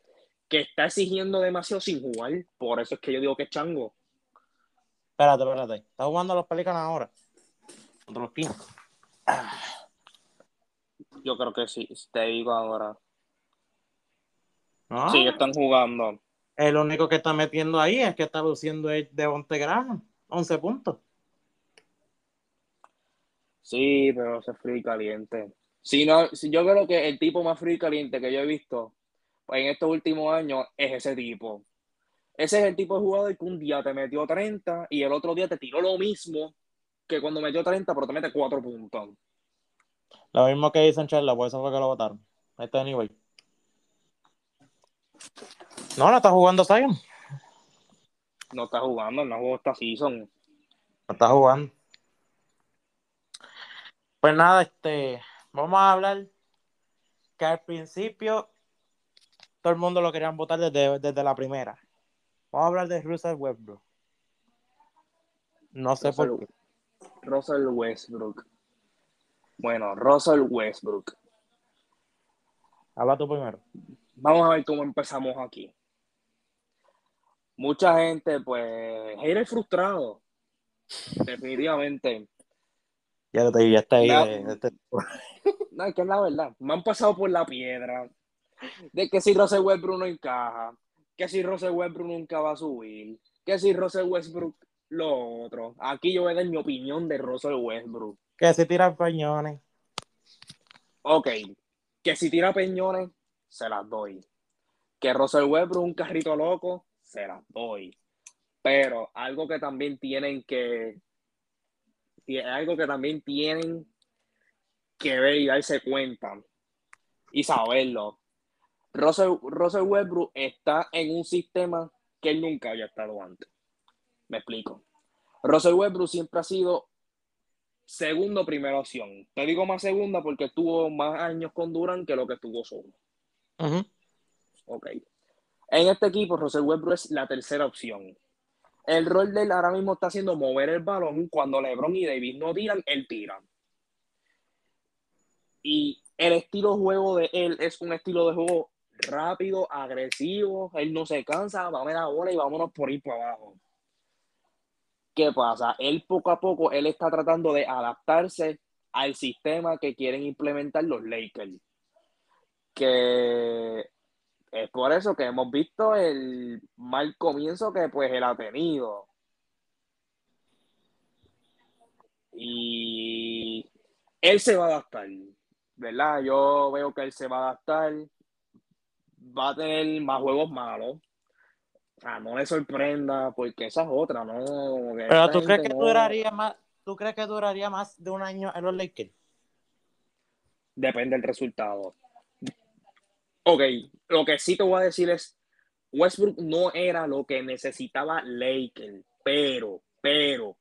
Que está exigiendo demasiado sin jugar, por eso es que yo digo que es chango. Espérate, espérate. ¿Está jugando los Pelicanos ahora? Contra los Kings. Yo creo que sí, te digo ahora. Sí, están jugando. El único que está metiendo ahí es que está luciendo de Graham. 11 puntos. Sí, pero se frío y caliente. Si no, si yo creo que el tipo más frío y caliente que yo he visto en estos últimos años es ese tipo. Ese es el tipo de jugador que un día te metió 30 y el otro día te tiró lo mismo que cuando metió 30, pero te mete 4 puntos. Lo mismo que hizo en Charla, por eso fue que lo votaron. Este anyway. No, no está jugando Zion. No está jugando, no jugó esta season. No está jugando. Pues nada, este, vamos a hablar que al principio todo el mundo lo querían votar desde, desde la primera. Vamos a hablar de Russell Westbrook. No sé por qué. Russell Westbrook. Bueno, Russell Westbrook. Habla tú primero. Vamos a ver cómo empezamos aquí mucha gente, pues, hater frustrado. Definitivamente. Ya, te, ya está ahí. Eh, no, es que es la verdad. Me han pasado por la piedra. De que si Russell Westbrook no encaja. Que si Russell Westbrook nunca va a subir. Que si Russell Westbrook lo otro. Aquí yo voy a dar mi opinión de Russell Westbrook. Que si tira peñones. Ok. Que si tira peñones, se las doy. Que Russell Westbrook un carrito loco, se las doy. Pero algo que también tienen que, algo que también tienen que ver y darse cuenta y saberlo. Russell, Russell está en un sistema que nunca había estado antes. Me explico. Russell Westbrook siempre ha sido segundo primera opción. Te digo más segunda porque tuvo más años con Durant que lo que estuvo solo. Ok. En este equipo, Russell Westbrook es la tercera opción. El rol de él ahora mismo está haciendo mover el balón cuando LeBron y David no tiran, él tira. Y el estilo de juego de él es un estilo de juego rápido, agresivo, él no se cansa, va a la bola y vámonos por ir para abajo. ¿Qué pasa? Él poco a poco, él está tratando de adaptarse al sistema que quieren implementar los Lakers. Que es por eso que hemos visto el mal comienzo que pues él ha tenido. Y él se va a adaptar, ¿verdad? Yo veo que él se va a adaptar. Va a tener más juegos malos. O sea, no le sorprenda, porque esa es otra, ¿no? Pero tú crees que duraría más, ¿tú crees que duraría más de un año en los Lakers? Depende del resultado. Ok, lo que sí te voy a decir es, Westbrook no era lo que necesitaba Lakers, pero, pero,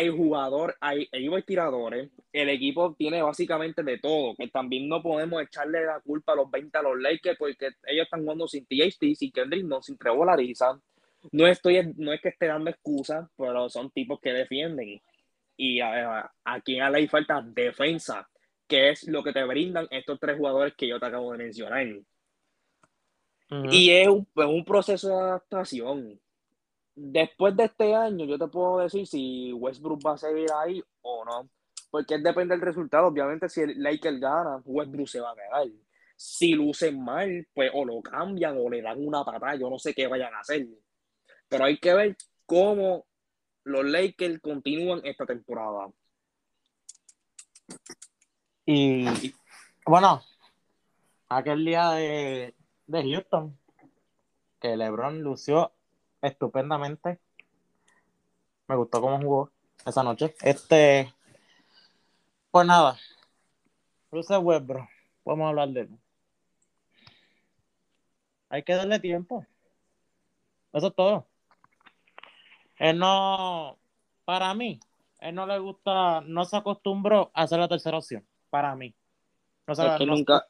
hay jugador, hay, hay tiradores, el equipo tiene básicamente de todo, que también no podemos echarle la culpa a los 20 a los Lakers porque ellos están jugando sin THT, sin Kendrick, no, sin Trevor Ariza. No, estoy, no es que esté dando excusas, pero son tipos que defienden. Y a, aquí a le falta defensa que es lo que te brindan estos tres jugadores que yo te acabo de mencionar. Y es un, proceso de adaptación. Después de este año, yo te puedo decir si Westbrook va a seguir ahí o no. Porque depende del resultado. Obviamente, si el Lakers gana, Westbrook se va a quedar. Si lucen mal, pues o lo cambian o le dan una patada. Yo no sé qué vayan a hacer. Pero hay que ver cómo los Lakers continúan esta temporada. Y bueno, aquel día de, Houston, que LeBron lució estupendamente, Me gustó cómo jugó esa noche. Este. Pues nada. Bruce Web, bro. Podemos hablar de él. Hay que darle tiempo. Eso es todo. Él no. Para mí, él no le gusta. No se acostumbró a hacer la tercera opción. Para mí. No se, es que nunca.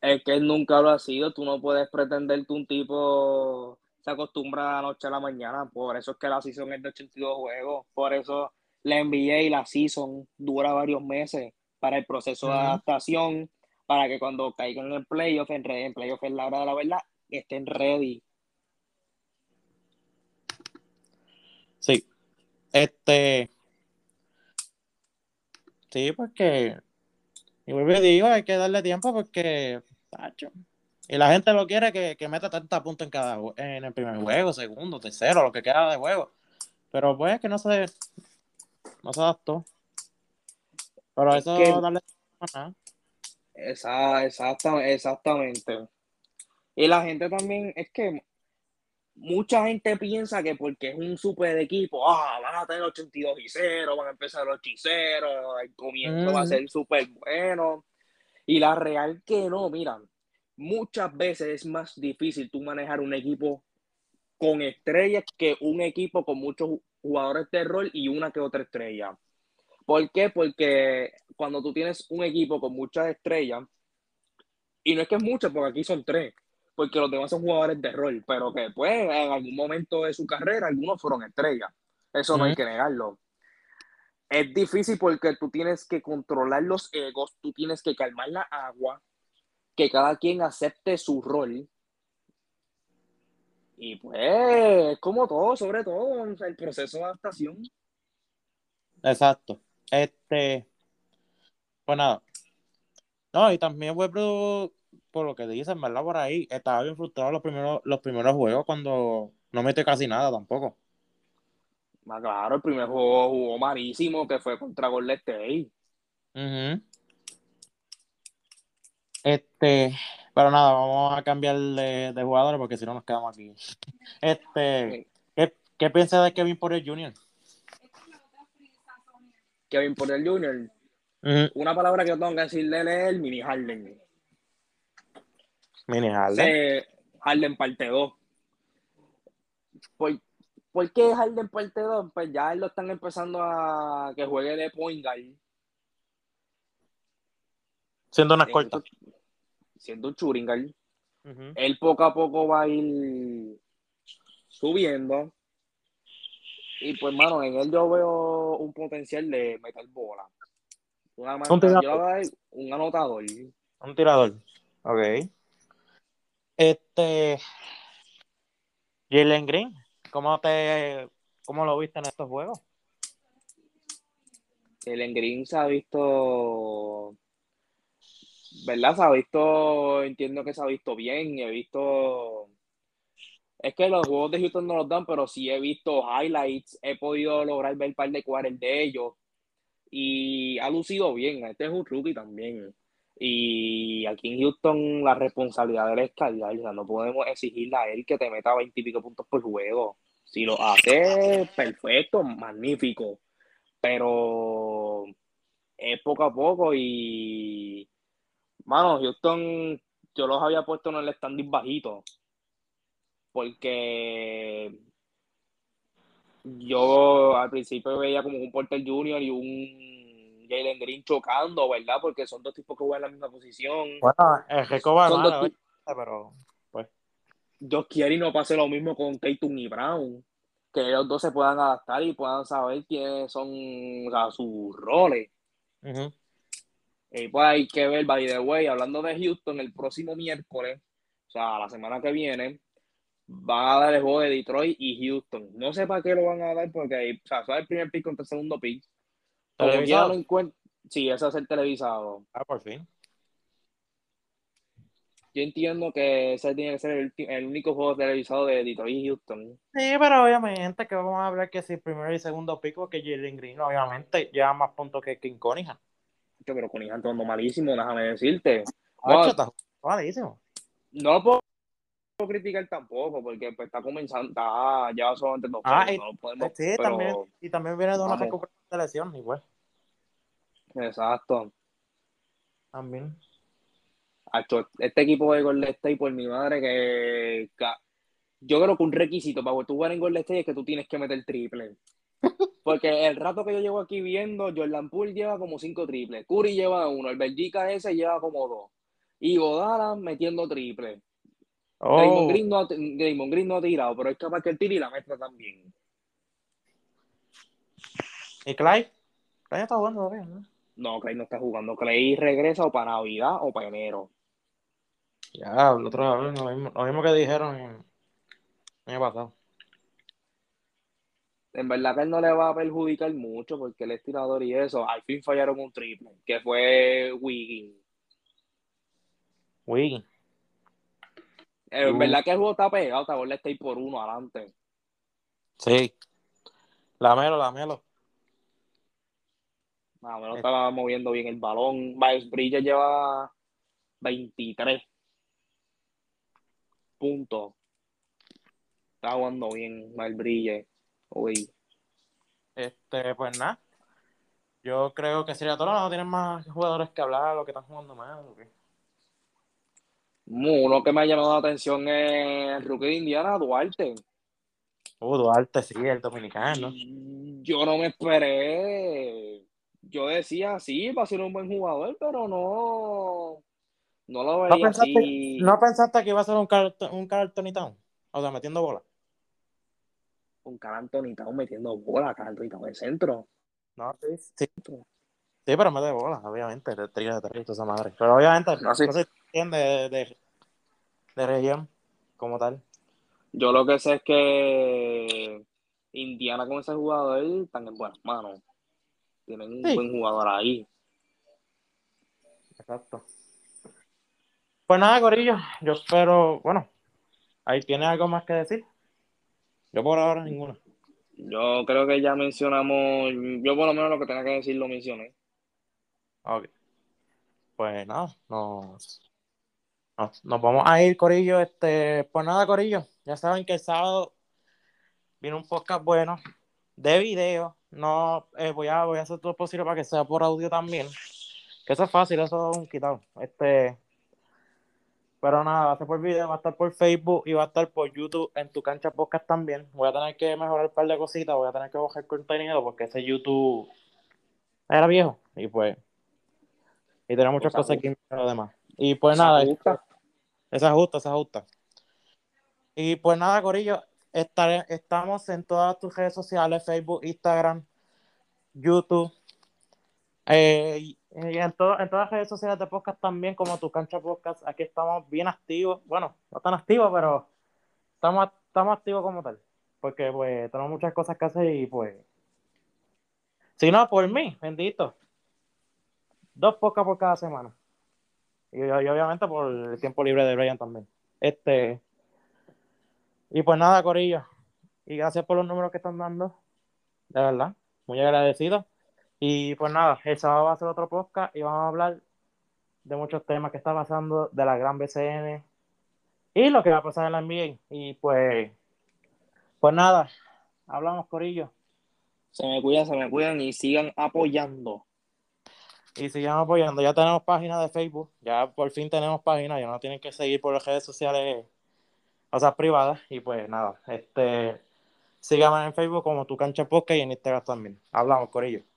Es que él nunca lo ha sido. Tú no puedes pretender que un tipo se acostumbra a la noche a la mañana. Por eso es que la season es de 82 juegos. Por eso la NBA y la season dura varios meses para el proceso de adaptación, para que cuando caigan en el playoff, en, en playoff es la hora de la verdad, estén ready. Sí. Este. Sí, porque. Y vuelvo y digo, hay que darle tiempo porque. Tacho, y la gente lo quiere que, que meta 30 puntos en cada en el primer juego, segundo, tercero, lo que queda de juego. Pero pues que no se, no se adaptó. Pero eso que, darle esa, exactamente, exactamente. Y la gente también, es que mucha gente piensa que porque es un super equipo, ah, van a tener 82 y 0, van a empezar los hechiceros, el comienzo va a ser súper bueno. Y la real que no, miran, muchas veces es más difícil tú manejar un equipo con estrellas que un equipo con muchos jugadores de rol y una que otra estrella. ¿Por qué? Porque cuando tú tienes un equipo con muchas estrellas, y no es que es muchas, porque aquí son tres, porque los demás son jugadores de rol, pero que pues en algún momento de su carrera algunos fueron estrellas. Eso no hay que negarlo. Es difícil porque tú tienes que controlar los egos, tú tienes que calmar la agua, que cada quien acepte su rol. Y pues, como todo, sobre todo, el proceso de adaptación. Exacto. Este, pues nada. No, y también Webro, por lo que dicen, ¿verdad? Por ahí, estaba bien frustrado los primeros, los primeros juegos cuando no mete casi nada tampoco. Ah, claro, el primer juego jugó malísimo, que fue contra Golden State. Este, pero nada, vamos a cambiar de, de jugadores porque si no nos quedamos aquí. Este, ¿qué, qué piensas de Kevin Porter Jr.? Kevin Porter Jr. Una palabra que yo tengo que decirle es el mini Harden. Mini Harden. Harden parte 2. ¿Por, ¿Por, qué Harden parte 2? Pues ya lo están empezando a que juegue de point guard Siendo una escolta. Siendo un churingal. Él poco a poco va a ir subiendo. Y pues, mano, en él yo veo un potencial de meter bola. un, tirador. un anotador. Un tirador. Ok. Este. Jalen Green, ¿cómo te cómo lo viste en estos juegos? Jalen Green se ha visto ¿verdad? Se ha visto, entiendo que se ha visto bien, he visto... Es que los juegos de Houston no los dan, pero sí he visto highlights, he podido lograr ver un par de cuares de ellos y ha lucido bien. Este es un rookie también. Y aquí en Houston la responsabilidad es cargar, o sea, no podemos exigirle a él que te meta 20 y pico puntos por juego. Si lo hace, perfecto, magnífico. Pero es poco a poco y Mano, Houston, yo los había puesto en el standing bajito. Porque yo al principio veía como un Porter Junior y un Jalen Green chocando, ¿verdad? Porque son dos tipos que juegan en la misma posición. Bueno, el Reco va pero pues. Yo quiero y no pase lo mismo con Tatum y Brown. Que ellos dos se puedan adaptar y puedan saber quiénes son sus roles. Y pues hay que ver, by the way, hablando de Houston, el próximo miércoles, o sea, la semana que viene, van a dar el juego de Detroit y Houston. No sé para qué lo van a dar, porque o sea, el primer pick contra el segundo pick. ¿Televisado? Sí, ese es el televisado. Ah, por fin. Yo entiendo que ese tiene que ser el, único juego televisado de Detroit y Houston. Sí, pero obviamente que vamos a hablar que si el primero y segundo pick, que Jalen Green, obviamente, lleva más puntos que King Cunningham pero con todo malísimo, déjame decirte. Ah, está malísimo. No lo puedo criticar tampoco, porque pues, está comenzando, está, lleva solamente dos Ah, y- no podemos, Sí, pero- también, y también viene de una recuperación de lesión, igual. Exacto. También. Este equipo de Golden State, por mi madre, que, que- yo creo que un requisito para tú jugar en Golden State es que tú tienes que meter triple. Porque el rato que yo llevo aquí viendo, Jordan Poole lleva como cinco triples, Curry lleva uno, el Belgica ese lleva como dos. Y Godala metiendo triple. Oh, Green no ha, Draymond Green no ha tirado, pero es capaz que el tire y la meta también. ¿y Clyde? Clyde está jugando todavía, ¿no? No, Clay no está jugando. Clay regresa o para Navidad o para enero. Ya, el otro lo mismo, lo mismo que dijeron en- el año pasado. En verdad que él no le va a perjudicar mucho porque él es tirador y eso. Al fin fallaron un triple, que fue Wiggins. Wiggins. En Uh. verdad que el juego está pegado, está Golden State por uno adelante. Sí. Lamelo, Lamelo. Más o menos Eh. estaba moviendo bien el balón. Miles Bridges lleva 23 puntos. Está jugando bien Miles Bridges. Uy. Este, pues nada. Yo creo que sería todo. No tienen más jugadores que hablar, lo que están jugando más. ¿o qué? Uno que me ha llamado la atención es el rookie de Indiana, Duarte. Uh, Duarte, sí, el dominicano. Yo no me esperé. Yo decía, sí, va a ser un buen jugador, pero no. No lo ¿No veía pensaste, así. ¿No pensaste que iba a ser un Carl, un Carl Tony Town? O sea, metiendo bola. Un Carl Anthony Towns metiendo bola, Carl Anthony Towns de centro. No, sí. Sí, sí pero mete bola, obviamente. De tiro de tres, esa madre. Pero obviamente No, sí. no se entiende de, de, de región como tal. Yo lo que sé es que Indiana con ese jugador están en buenas manos. Tienen un Sí. buen jugador ahí. Exacto. Pues nada, Corillo. Yo espero, bueno, ahí tiene algo más que decir. Yo por ahora ninguno. Yo creo que ya mencionamos, yo por lo menos lo que tenía que decir lo mencioné. Ok. Pues nada, nos, nos, nos vamos a ir, Corillo. Este, pues nada, Corillo. Ya saben que el sábado viene un podcast bueno de video. No, eh, voy, a, voy a hacer todo lo posible para que sea por audio también. Que eso es fácil, eso es un quitado. Este, pero nada, va a ser por video, va a estar por Facebook y va a estar por YouTube en tu cancha podcast también. Voy a tener que mejorar un par de cositas, voy a tener que bajar contenido porque ese YouTube era viejo y pues y tenía muchas Cosa cosas aquí lo demás. Y pues Cosa nada, justa. esa es justa, esa es justa. Y pues nada, Corillo, estaré- estamos en todas tus redes sociales, Facebook, Instagram, YouTube, eh, en, to- en todas las redes sociales de podcast también, como tu cancha podcast, aquí estamos bien activos, bueno, no tan activos, pero estamos, estamos activos como tal, porque pues tenemos muchas cosas que hacer y pues, si no, por mí, bendito, dos podcasts por cada semana. Y, y obviamente por el tiempo libre de Brian también. Este, y pues nada, Corillo. Y gracias por los números que están dando. De verdad. Muy agradecido. Y pues nada, el sábado va a ser otro podcast y vamos a hablar de muchos temas que está pasando de la gran BCN y lo que va a pasar en la NBA. Y pues, pues nada, hablamos, Corillo. Se me cuidan, se me cuidan y sigan apoyando. Y sigan apoyando. Ya tenemos página de Facebook. Ya por fin tenemos página. Ya no tienen que seguir por las redes sociales, o sea, privadas. Y pues nada, este, síganme en Facebook como Tu Cancha Podcast y en Instagram también. Hablamos, Corillo.